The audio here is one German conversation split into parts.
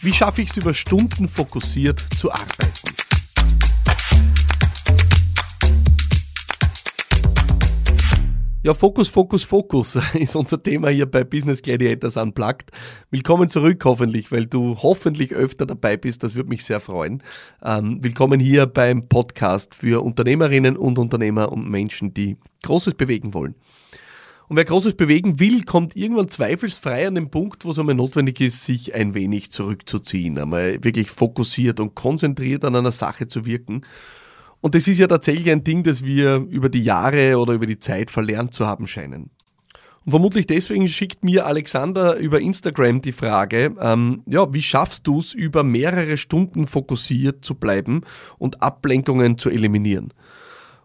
Wie schaffe ich es über Stunden fokussiert zu arbeiten? Ja, Fokus, Fokus, Fokus ist unser Thema hier bei Business Gladiators Unplugged. Willkommen zurück hoffentlich, weil du hoffentlich öfter dabei bist. Das würde mich sehr freuen. Ähm, willkommen hier beim Podcast für Unternehmerinnen und Unternehmer und Menschen, die Großes bewegen wollen. Und wer Großes bewegen will, kommt irgendwann zweifelsfrei an den Punkt, wo es einmal notwendig ist, sich ein wenig zurückzuziehen, einmal wirklich fokussiert und konzentriert an einer Sache zu wirken. Und das ist ja tatsächlich ein Ding, das wir über die Jahre oder über die Zeit verlernt zu haben scheinen. Und vermutlich deswegen schickt mir Alexander über Instagram die Frage, ähm, ja, wie schaffst du es, über mehrere Stunden fokussiert zu bleiben und Ablenkungen zu eliminieren?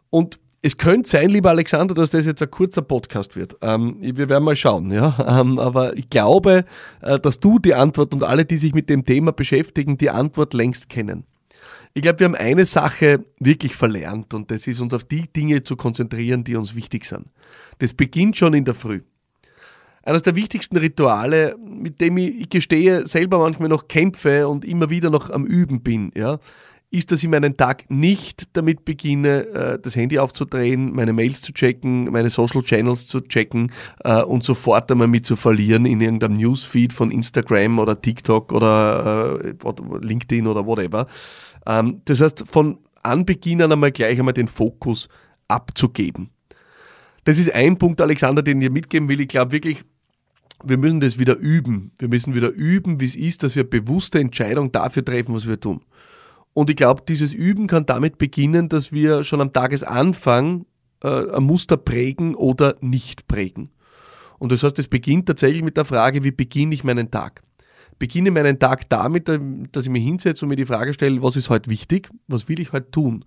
Und es könnte sein, lieber Alexander, dass das jetzt ein kurzer Podcast wird. Ähm, wir werden mal schauen, ja. Ähm, aber ich glaube, äh, dass du die Antwort und alle, die sich mit dem Thema beschäftigen, die Antwort längst kennen. Ich glaube, wir haben eine Sache wirklich verlernt und das ist uns auf die Dinge zu konzentrieren, die uns wichtig sind. Das beginnt schon in der Früh. Eines der wichtigsten Rituale, mit dem ich, ich gestehe, selber manchmal noch kämpfe und immer wieder noch am Üben bin, ja, ist, dass ich meinen Tag nicht damit beginne, äh, das Handy aufzudrehen, meine Mails zu checken, meine Social Channels zu checken äh, und sofort einmal mit zu verlieren in irgendeinem Newsfeed von Instagram oder TikTok oder äh, LinkedIn oder whatever. Ähm, das heißt, von Anbeginn an einmal gleich einmal den Fokus abzugeben. Das ist ein Punkt, Alexander, den ich mitgeben will. Ich glaube wirklich, wir müssen das wieder üben. Wir müssen wieder üben, wie es ist, dass wir bewusste Entscheidungen dafür treffen, was wir tun. Und ich glaube, dieses Üben kann damit beginnen, dass wir schon am Tagesanfang äh, ein Muster prägen oder nicht prägen. Und das heißt, es beginnt tatsächlich mit der Frage, wie beginne ich meinen Tag? Beginne meinen Tag damit, äh, dass ich mich hinsetze und mir die Frage stelle, was ist heute wichtig? Was will ich heute tun?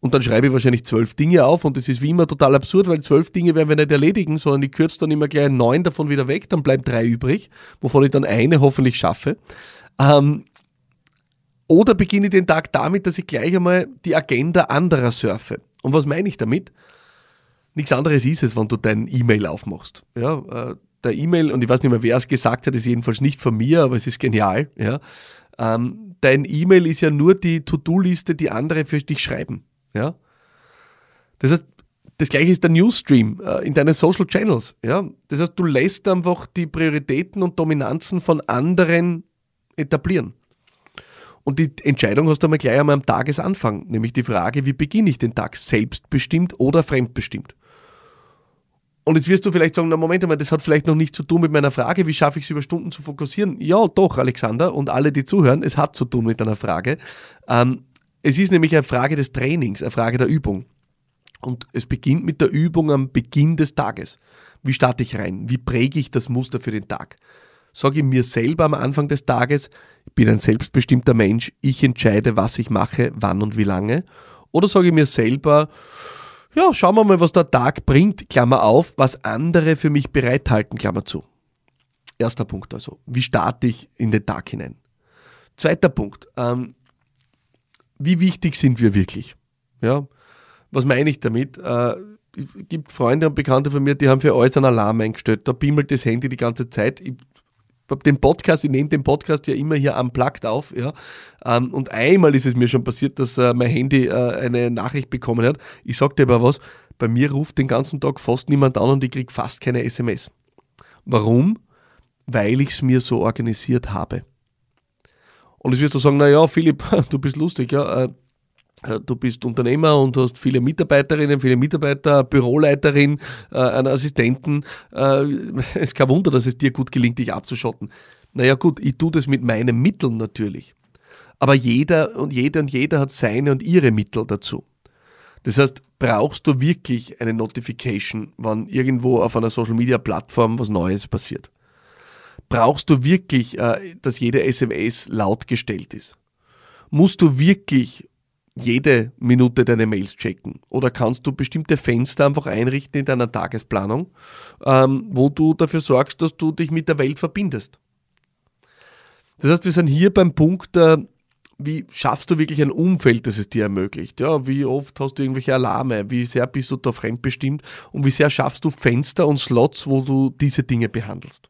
Und dann schreibe ich wahrscheinlich zwölf Dinge auf und das ist wie immer total absurd, weil zwölf Dinge werden wir nicht erledigen, sondern ich kürze dann immer gleich neun davon wieder weg, dann bleiben drei übrig, wovon ich dann eine hoffentlich schaffe. Ähm, oder beginne ich den Tag damit, dass ich gleich einmal die Agenda anderer surfe. Und was meine ich damit? Nichts anderes ist es, wenn du dein E-Mail aufmachst. Ja, äh, der E-Mail, und ich weiß nicht mehr, wer es gesagt hat, ist jedenfalls nicht von mir, aber es ist genial. Ja. Ähm, dein E-Mail ist ja nur die To-Do-Liste, die andere für dich schreiben. Ja. Das heißt, das gleiche ist der Newsstream äh, in deinen Social Channels. Ja. Das heißt, du lässt einfach die Prioritäten und Dominanzen von anderen etablieren. Und die Entscheidung hast du einmal gleich einmal am Tagesanfang, nämlich die Frage, wie beginne ich den Tag, selbstbestimmt oder fremdbestimmt? Und jetzt wirst du vielleicht sagen, na Moment einmal, das hat vielleicht noch nicht zu tun mit meiner Frage, wie schaffe ich es über Stunden zu fokussieren? Ja, doch, Alexander und alle, die zuhören, es hat zu tun mit einer Frage. Ähm, es ist nämlich eine Frage des Trainings, eine Frage der Übung. Und es beginnt mit der Übung am Beginn des Tages. Wie starte ich rein? Wie präge ich das Muster für den Tag? Sage ich mir selber am Anfang des Tages, bin ein selbstbestimmter Mensch, ich entscheide, was ich mache, wann und wie lange. Oder sage ich mir selber, ja, schauen wir mal, was der Tag bringt, Klammer auf, was andere für mich bereithalten, Klammer zu. Erster Punkt also, wie starte ich in den Tag hinein? Zweiter Punkt, ähm, wie wichtig sind wir wirklich? Ja, was meine ich damit? Äh, es gibt Freunde und Bekannte von mir, die haben für alles einen Alarm eingestellt. Da bimmelt das Handy die ganze Zeit. Ich den Podcast, ich nehme den Podcast ja immer hier am Plakt auf, ja. Ähm, und einmal ist es mir schon passiert, dass äh, mein Handy äh, eine Nachricht bekommen hat. Ich sag dir aber was, bei mir ruft den ganzen Tag fast niemand an und ich kriege fast keine SMS. Warum? Weil ich es mir so organisiert habe. Und jetzt wirst du sagen, naja, Philipp, du bist lustig, ja. Äh, du bist Unternehmer und hast viele Mitarbeiterinnen, viele Mitarbeiter, Büroleiterin, äh, einen Assistenten. Äh, es ist kein Wunder, dass es dir gut gelingt, dich abzuschotten. Naja gut, ich tue das mit meinen Mitteln natürlich. Aber jeder und jeder und jeder hat seine und ihre Mittel dazu. Das heißt, brauchst du wirklich eine Notification, wann irgendwo auf einer Social-Media-Plattform was Neues passiert? Brauchst du wirklich, dass jede SMS laut gestellt ist? Musst du wirklich jede Minute deine Mails checken? Oder kannst du bestimmte Fenster einfach einrichten in deiner Tagesplanung, ähm, wo du dafür sorgst, dass du dich mit der Welt verbindest? Das heißt, wir sind hier beim Punkt, äh, wie schaffst du wirklich ein Umfeld, das es dir ermöglicht? Ja, wie oft hast du irgendwelche Alarme? Wie sehr bist du da fremdbestimmt? Und wie sehr schaffst du Fenster und Slots, wo du diese Dinge behandelst?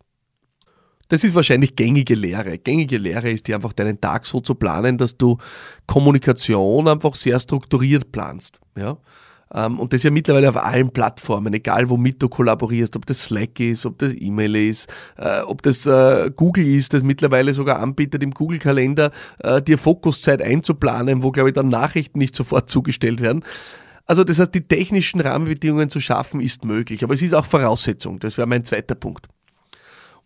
Das ist wahrscheinlich gängige Lehre. Gängige Lehre ist dir einfach deinen Tag so zu planen, dass du Kommunikation einfach sehr strukturiert planst. Ja? Ähm, und das ja mittlerweile auf allen Plattformen, egal womit du kollaborierst, ob das Slack ist, ob das E-Mail ist, äh, ob das äh, Google ist, das mittlerweile sogar anbietet, im Google-Kalender äh, dir Fokuszeit einzuplanen, wo, glaube ich, dann Nachrichten nicht sofort zugestellt werden. Also das heißt, die technischen Rahmenbedingungen zu schaffen, ist möglich, aber es ist auch Voraussetzung. Das wäre mein zweiter Punkt.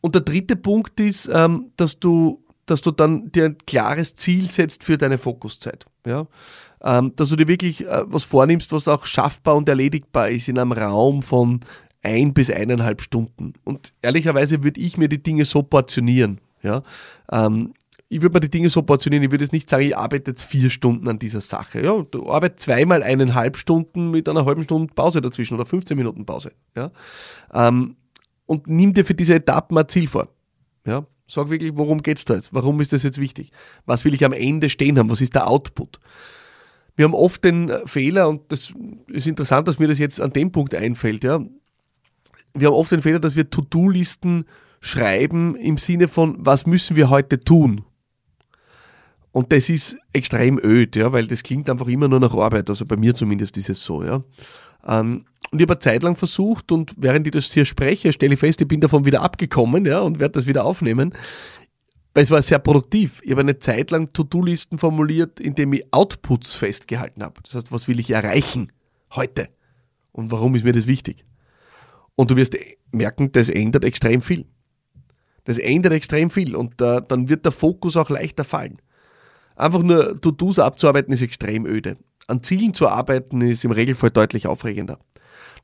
Und der dritte Punkt ist, ähm, dass du, dass du dann dir ein klares Ziel setzt für deine Fokuszeit. Ja? Ähm, dass du dir wirklich äh, was vornimmst, was auch schaffbar und erledigbar ist in einem Raum von ein bis eineinhalb Stunden. Und ehrlicherweise würde ich mir die Dinge so portionieren. Ja? Ähm, ich würde mir die Dinge so portionieren, ich würde jetzt nicht sagen, ich arbeite jetzt vier Stunden an dieser Sache. Ja, du arbeitest zweimal eineinhalb Stunden mit einer halben Stunde Pause dazwischen oder 15 Minuten Pause. Ja? Ähm, und nimm dir für diese Etappen ein Ziel vor. Ja? Sag wirklich, worum geht es da jetzt? Warum ist das jetzt wichtig? Was will ich am Ende stehen haben? Was ist der Output? Wir haben oft den Fehler, und das ist interessant, dass mir das jetzt an dem Punkt einfällt, ja. Wir haben oft den Fehler, dass wir To-Do-Listen schreiben im Sinne von, was müssen wir heute tun? Und das ist extrem öd, ja, weil das klingt einfach immer nur nach Arbeit. Also bei mir zumindest ist es so, ja. Ähm, und ich habe eine Zeit lang versucht und während ich das hier spreche, stelle ich fest, ich bin davon wieder abgekommen, ja, und werde das wieder aufnehmen. Weil es war sehr produktiv. Ich habe eine Zeit lang To-Do-Listen formuliert, indem ich Outputs festgehalten habe. Das heißt, was will ich erreichen heute? Und warum ist mir das wichtig? Und du wirst merken, das ändert extrem viel. Das ändert extrem viel und äh, dann wird der Fokus auch leichter fallen. Einfach nur To-Dos abzuarbeiten ist extrem öde. An Zielen zu arbeiten ist im Regelfall deutlich aufregender.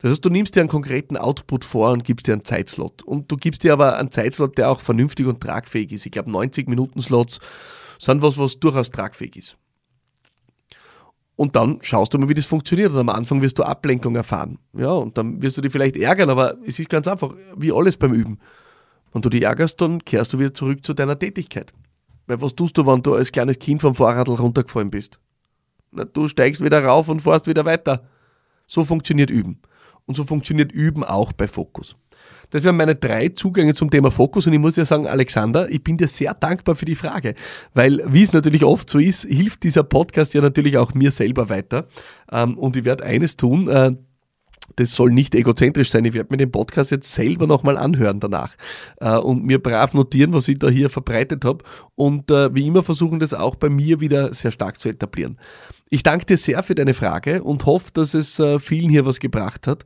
Das heißt, du nimmst dir einen konkreten Output vor und gibst dir einen Zeitslot. Und du gibst dir aber einen Zeitslot, der auch vernünftig und tragfähig ist. Ich glaube, 90-Minuten-Slots sind was, was durchaus tragfähig ist. Und dann schaust du mal, wie das funktioniert. Und am Anfang wirst du Ablenkung erfahren. Ja, und dann wirst du dich vielleicht ärgern, aber es ist ganz einfach, wie alles beim Üben. Wenn du dich ärgerst, dann kehrst du wieder zurück zu deiner Tätigkeit. Weil was tust du, wenn du als kleines Kind vom Fahrrad runtergefallen bist? Na, du steigst wieder rauf und fährst wieder weiter. So funktioniert Üben. Und so funktioniert Üben auch bei Fokus. Das wären meine drei Zugänge zum Thema Fokus und ich muss ja sagen, Alexander, ich bin dir sehr dankbar für die Frage, weil wie es natürlich oft so ist, hilft dieser Podcast ja natürlich auch mir selber weiter ähm, und ich werde eines tun, äh, das soll nicht egozentrisch sein. Ich werde mir den Podcast jetzt selber nochmal anhören danach äh, und mir brav notieren, was ich da hier verbreitet habe und äh, wie immer versuchen, das auch bei mir wieder sehr stark zu etablieren. Ich danke dir sehr für deine Frage und hoffe, dass es äh, vielen hier was gebracht hat.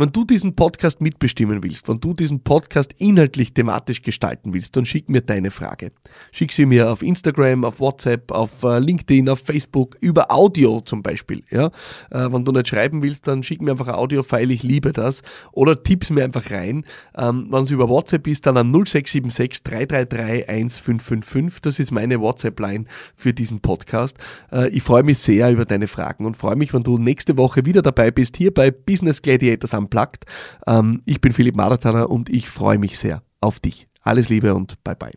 Wenn du diesen Podcast mitbestimmen willst, wenn du diesen Podcast inhaltlich thematisch gestalten willst, dann schick mir deine Frage. Schick sie mir auf Instagram, auf WhatsApp, auf äh, LinkedIn, auf Facebook, über Audio zum Beispiel. Ja? Äh, wenn du nicht schreiben willst, dann schick mir einfach ein Audio-File, ich liebe das. Oder tipp's mir einfach rein. Ähm, wenn es über WhatsApp ist, dann an 0676 333 1555. Das ist meine WhatsApp-Line für diesen Podcast. Äh, ich freue mich sehr über deine Fragen und freue mich, wenn du nächste Woche wieder dabei bist, hier bei Business Gladiators am Unplugged. Ähm, ich bin Philipp Marathaner und ich freue mich sehr auf dich. Alles Liebe und bye bye.